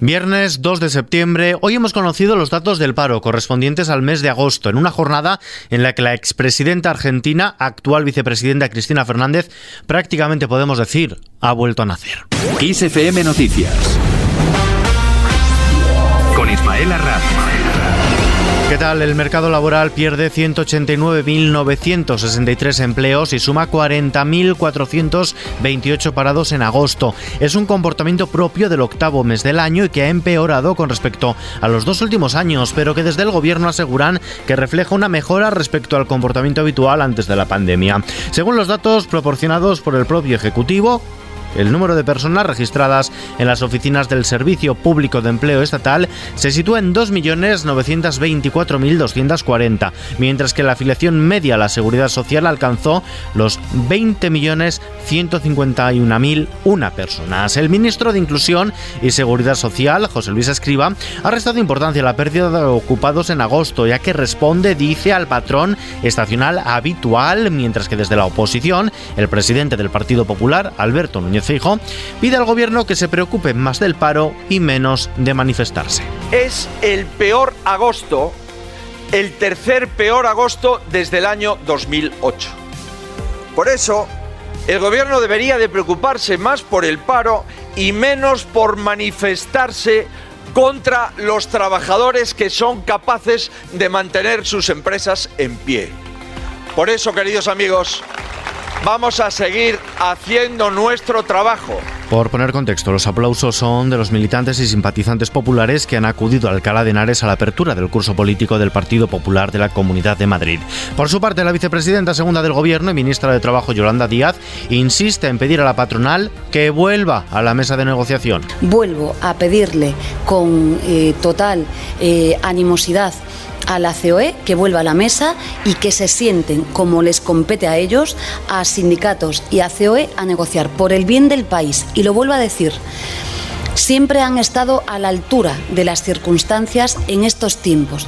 Viernes 2 de septiembre, hoy hemos conocido los datos del paro correspondientes al mes de agosto, en una jornada en la que la expresidenta argentina, actual vicepresidenta Cristina Fernández, prácticamente podemos decir, ha vuelto a nacer. XFM Noticias. Con Ismael Arranz. ¿Qué tal? El mercado laboral pierde 189.963 empleos y suma 40.428 parados en agosto. Es un comportamiento propio del octavo mes del año y que ha empeorado con respecto a los dos últimos años, pero que desde el gobierno aseguran que refleja una mejora respecto al comportamiento habitual antes de la pandemia. Según los datos proporcionados por el propio Ejecutivo, el número de personas registradas en las oficinas del Servicio Público de Empleo Estatal se sitúa en 2.924.240, mientras que la afiliación media a la Seguridad Social alcanzó los 20.151.001 personas. El ministro de Inclusión y Seguridad Social, José Luis Escriba, ha restado importancia a la pérdida de ocupados en agosto, ya que responde, dice, al patrón estacional habitual, mientras que desde la oposición, el presidente del Partido Popular, Alberto Núñez Fijo, pide al gobierno que se preocupe más del paro y menos de manifestarse. Es el peor agosto, el tercer peor agosto desde el año 2008. Por eso, el gobierno debería de preocuparse más por el paro y menos por manifestarse contra los trabajadores que son capaces de mantener sus empresas en pie. Por eso, queridos amigos, vamos a seguir haciendo nuestro trabajo. Por poner contexto, los aplausos son de los militantes y simpatizantes populares que han acudido a Alcalá de Henares a la apertura del curso político del Partido Popular de la Comunidad de Madrid. Por su parte, la vicepresidenta segunda del Gobierno y ministra de Trabajo, Yolanda Díaz, insiste en pedir a la patronal que vuelva a la mesa de negociación. Vuelvo a pedirle con eh, total eh, animosidad a la COE que vuelva a la mesa y que se sienten, como les compete a ellos, a sindicatos y a COE a negociar por el bien del país. Y lo vuelvo a decir, siempre han estado a la altura de las circunstancias en estos tiempos.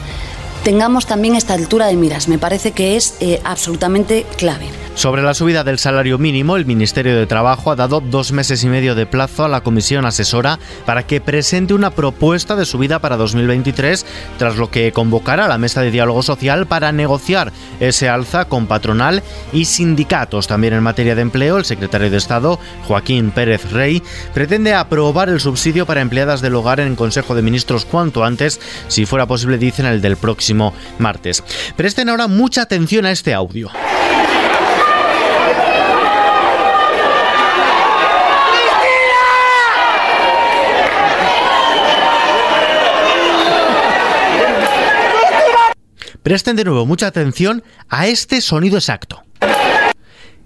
Tengamos también esta altura de miras, me parece que es eh, absolutamente clave. Sobre la subida del salario mínimo, el Ministerio de Trabajo ha dado dos meses y medio de plazo a la Comisión Asesora para que presente una propuesta de subida para 2023, tras lo que convocará la mesa de diálogo social para negociar ese alza con patronal y sindicatos. También en materia de empleo, el secretario de Estado, Joaquín Pérez Rey, pretende aprobar el subsidio para empleadas del hogar en Consejo de Ministros cuanto antes, si fuera posible, dicen el del próximo martes. Presten ahora mucha atención a este audio. Presten de nuevo mucha atención a este sonido exacto.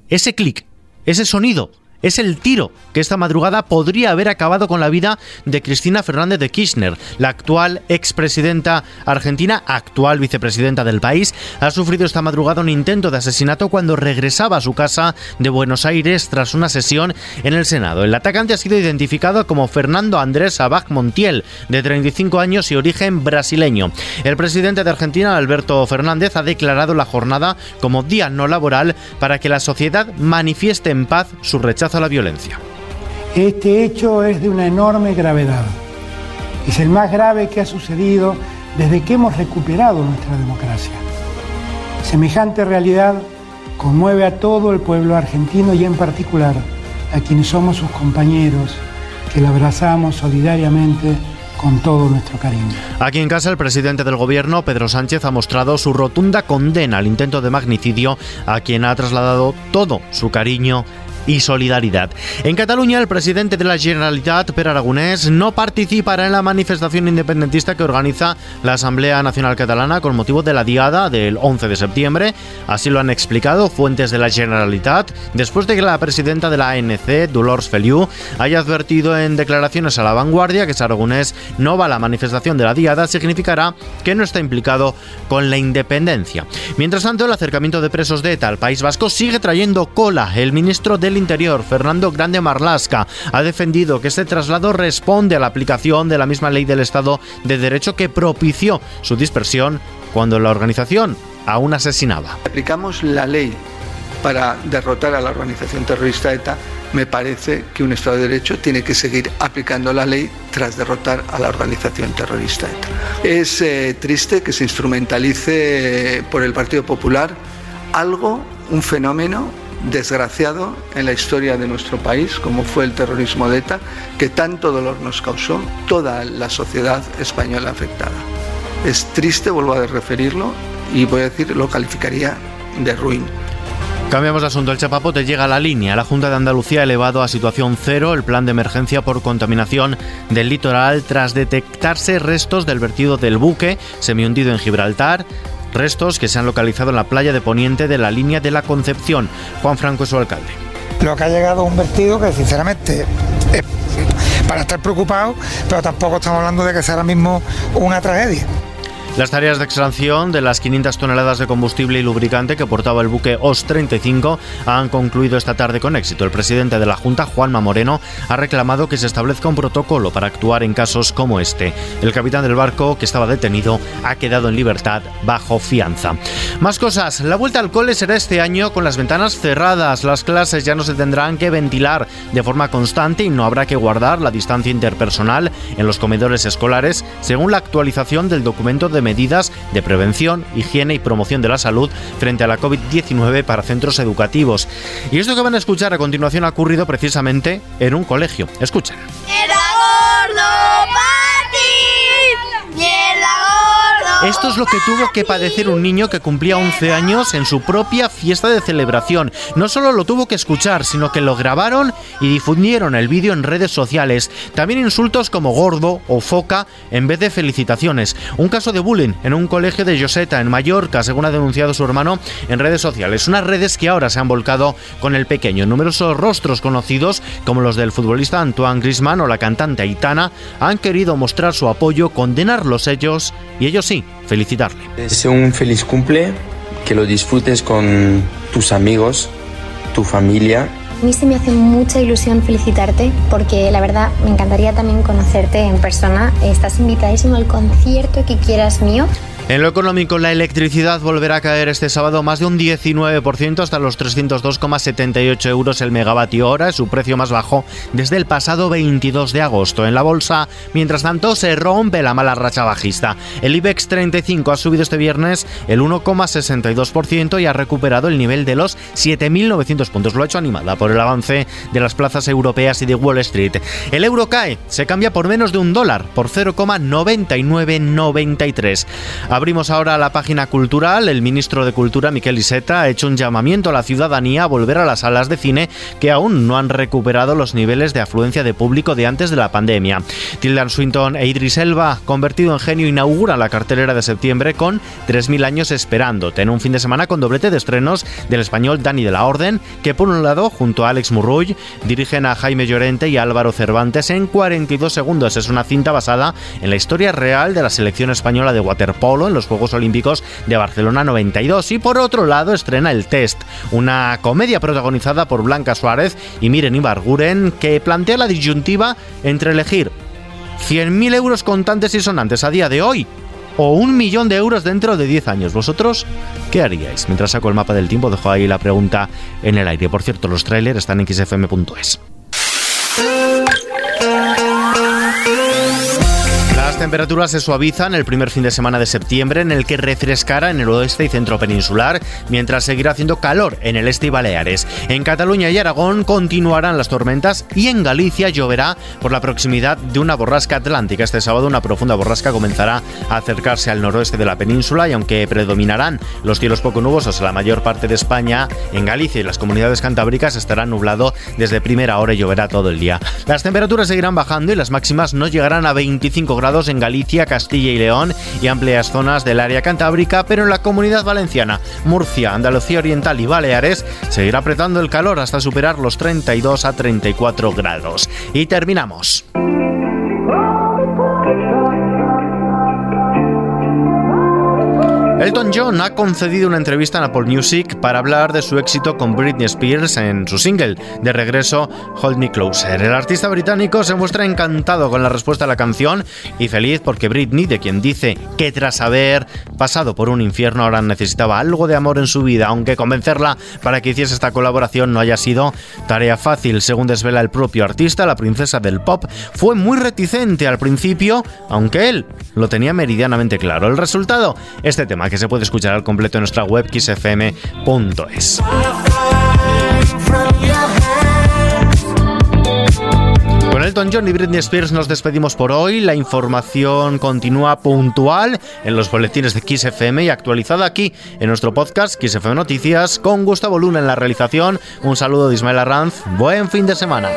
Ese clic, ese sonido es el tiro que esta madrugada podría haber acabado con la vida de Cristina Fernández de Kirchner, la actual expresidenta argentina, actual vicepresidenta del país. Ha sufrido esta madrugada un intento de asesinato cuando regresaba a su casa de Buenos Aires tras una sesión en el Senado. El atacante ha sido identificado como Fernando Andrés Abad Montiel, de 35 años y origen brasileño. El presidente de Argentina, Alberto Fernández, ha declarado la jornada como día no laboral para que la sociedad manifieste en paz su rechazo a la violencia. Este hecho es de una enorme gravedad. Es el más grave que ha sucedido desde que hemos recuperado nuestra democracia. Semejante realidad conmueve a todo el pueblo argentino y en particular a quienes somos sus compañeros, que la abrazamos solidariamente con todo nuestro cariño. Aquí en casa el presidente del gobierno, Pedro Sánchez, ha mostrado su rotunda condena al intento de magnicidio a quien ha trasladado todo su cariño y solidaridad. En Cataluña, el presidente de la Generalitat, Per Aragonés, no participará en la manifestación independentista que organiza la Asamblea Nacional Catalana con motivo de la diada del 11 de septiembre. Así lo han explicado fuentes de la Generalitat, después de que la presidenta de la ANC, Dolors Feliu, haya advertido en declaraciones a la vanguardia que si Aragonés no va a la manifestación de la diada, significará que no está implicado con la independencia. Mientras tanto, el acercamiento de presos de ETA al País Vasco sigue trayendo cola. El ministro del Interior, Fernando Grande Marlasca, ha defendido que este traslado responde a la aplicación de la misma ley del Estado de Derecho que propició su dispersión cuando la organización aún asesinaba. Aplicamos la ley para derrotar a la organización terrorista ETA, me parece que un Estado de Derecho tiene que seguir aplicando la ley tras derrotar a la organización terrorista ETA. Es eh, triste que se instrumentalice por el Partido Popular algo, un fenómeno desgraciado en la historia de nuestro país, como fue el terrorismo de ETA, que tanto dolor nos causó toda la sociedad española afectada. Es triste, vuelvo a referirlo, y voy a decir, lo calificaría de ruin. Cambiamos de asunto. El chapapote llega a la línea. La Junta de Andalucía ha elevado a situación cero el plan de emergencia por contaminación del litoral tras detectarse restos del vertido del buque semihundido en Gibraltar. Restos que se han localizado en la playa de Poniente de la línea de la Concepción. Juan Franco es su alcalde. Lo que ha llegado a un vertido que sinceramente es para estar preocupado, pero tampoco estamos hablando de que sea ahora mismo una tragedia. Las tareas de extracción de las 500 toneladas de combustible y lubricante que portaba el buque OS-35 han concluido esta tarde con éxito. El presidente de la Junta, Juanma Moreno, ha reclamado que se establezca un protocolo para actuar en casos como este. El capitán del barco, que estaba detenido, ha quedado en libertad bajo fianza. Más cosas. La vuelta al cole será este año con las ventanas cerradas. Las clases ya no se tendrán que ventilar de forma constante y no habrá que guardar la distancia interpersonal en los comedores escolares, según la actualización del documento de medidas de prevención, higiene y promoción de la salud frente a la COVID-19 para centros educativos. Y esto que van a escuchar a continuación ha ocurrido precisamente en un colegio. Escuchen. Esto es lo que tuvo que padecer un niño que cumplía 11 años en su propia fiesta de celebración. No solo lo tuvo que escuchar, sino que lo grabaron y difundieron el vídeo en redes sociales. También insultos como gordo o foca en vez de felicitaciones. Un caso de bullying en un colegio de Joseta, en Mallorca, según ha denunciado su hermano en redes sociales. Unas redes que ahora se han volcado con el pequeño. Numerosos rostros conocidos, como los del futbolista Antoine Grisman o la cantante Aitana, han querido mostrar su apoyo, condenarlos ellos y ellos sí, felicitarle. Deseo un feliz cumple, que lo disfrutes con tus amigos, tu familia. A mí sí me hace mucha ilusión felicitarte porque la verdad me encantaría también conocerte en persona. Estás invitadísimo al concierto que quieras mío. En lo económico, la electricidad volverá a caer este sábado más de un 19% hasta los 302,78 euros el megavatio hora, su precio más bajo desde el pasado 22 de agosto. En la bolsa, mientras tanto, se rompe la mala racha bajista. El IBEX 35 ha subido este viernes el 1,62% y ha recuperado el nivel de los 7.900 puntos. Lo ha hecho animada por el avance de las plazas europeas y de Wall Street. El euro cae, se cambia por menos de un dólar, por 0,9993. Abrimos ahora la página cultural. El ministro de Cultura, Miquel Iseta, ha hecho un llamamiento a la ciudadanía a volver a las salas de cine que aún no han recuperado los niveles de afluencia de público de antes de la pandemia. Tildan Swinton e Idris Elba, convertido en genio, inauguran la cartelera de septiembre con 3.000 años esperando. En un fin de semana con doblete de estrenos del español Dani de la Orden, que por un lado, junto a Alex Murruy, dirigen a Jaime Llorente y Álvaro Cervantes en 42 segundos. Es una cinta basada en la historia real de la selección española de waterpolo en los Juegos Olímpicos de Barcelona 92 y por otro lado estrena El Test, una comedia protagonizada por Blanca Suárez y Miren Ibarguren que plantea la disyuntiva entre elegir 100.000 euros contantes y sonantes a día de hoy o un millón de euros dentro de 10 años. ¿Vosotros qué haríais? Mientras saco el mapa del tiempo, dejo ahí la pregunta en el aire. Por cierto, los trailers están en xfm.es. Las temperaturas se suavizan el primer fin de semana de septiembre, en el que refrescará en el oeste y centro peninsular, mientras seguirá haciendo calor en el este y Baleares. En Cataluña y Aragón continuarán las tormentas y en Galicia lloverá por la proximidad de una borrasca atlántica. Este sábado una profunda borrasca comenzará a acercarse al noroeste de la península y aunque predominarán los cielos poco nubosos en la mayor parte de España, en Galicia y las comunidades cantábricas estará nublado desde primera hora y lloverá todo el día. Las temperaturas seguirán bajando y las máximas no llegarán a 25 grados en Galicia, Castilla y León y amplias zonas del área cantábrica, pero en la comunidad valenciana, Murcia, Andalucía Oriental y Baleares seguirá apretando el calor hasta superar los 32 a 34 grados. Y terminamos. Elton John ha concedido una entrevista en Apple Music para hablar de su éxito con Britney Spears en su single de regreso Hold Me Closer. El artista británico se muestra encantado con la respuesta a la canción y feliz porque Britney, de quien dice que tras haber pasado por un infierno ahora necesitaba algo de amor en su vida, aunque convencerla para que hiciese esta colaboración no haya sido tarea fácil. Según desvela el propio artista, la princesa del pop fue muy reticente al principio, aunque él lo tenía meridianamente claro. El resultado, este tema que se puede escuchar al completo en nuestra web xfm.es. Con Elton John y Britney Spears nos despedimos por hoy. La información continúa puntual en los boletines de XFM y actualizada aquí en nuestro podcast XFM Noticias con Gustavo Luna en la realización. Un saludo de Ismael Arranz. Buen fin de semana.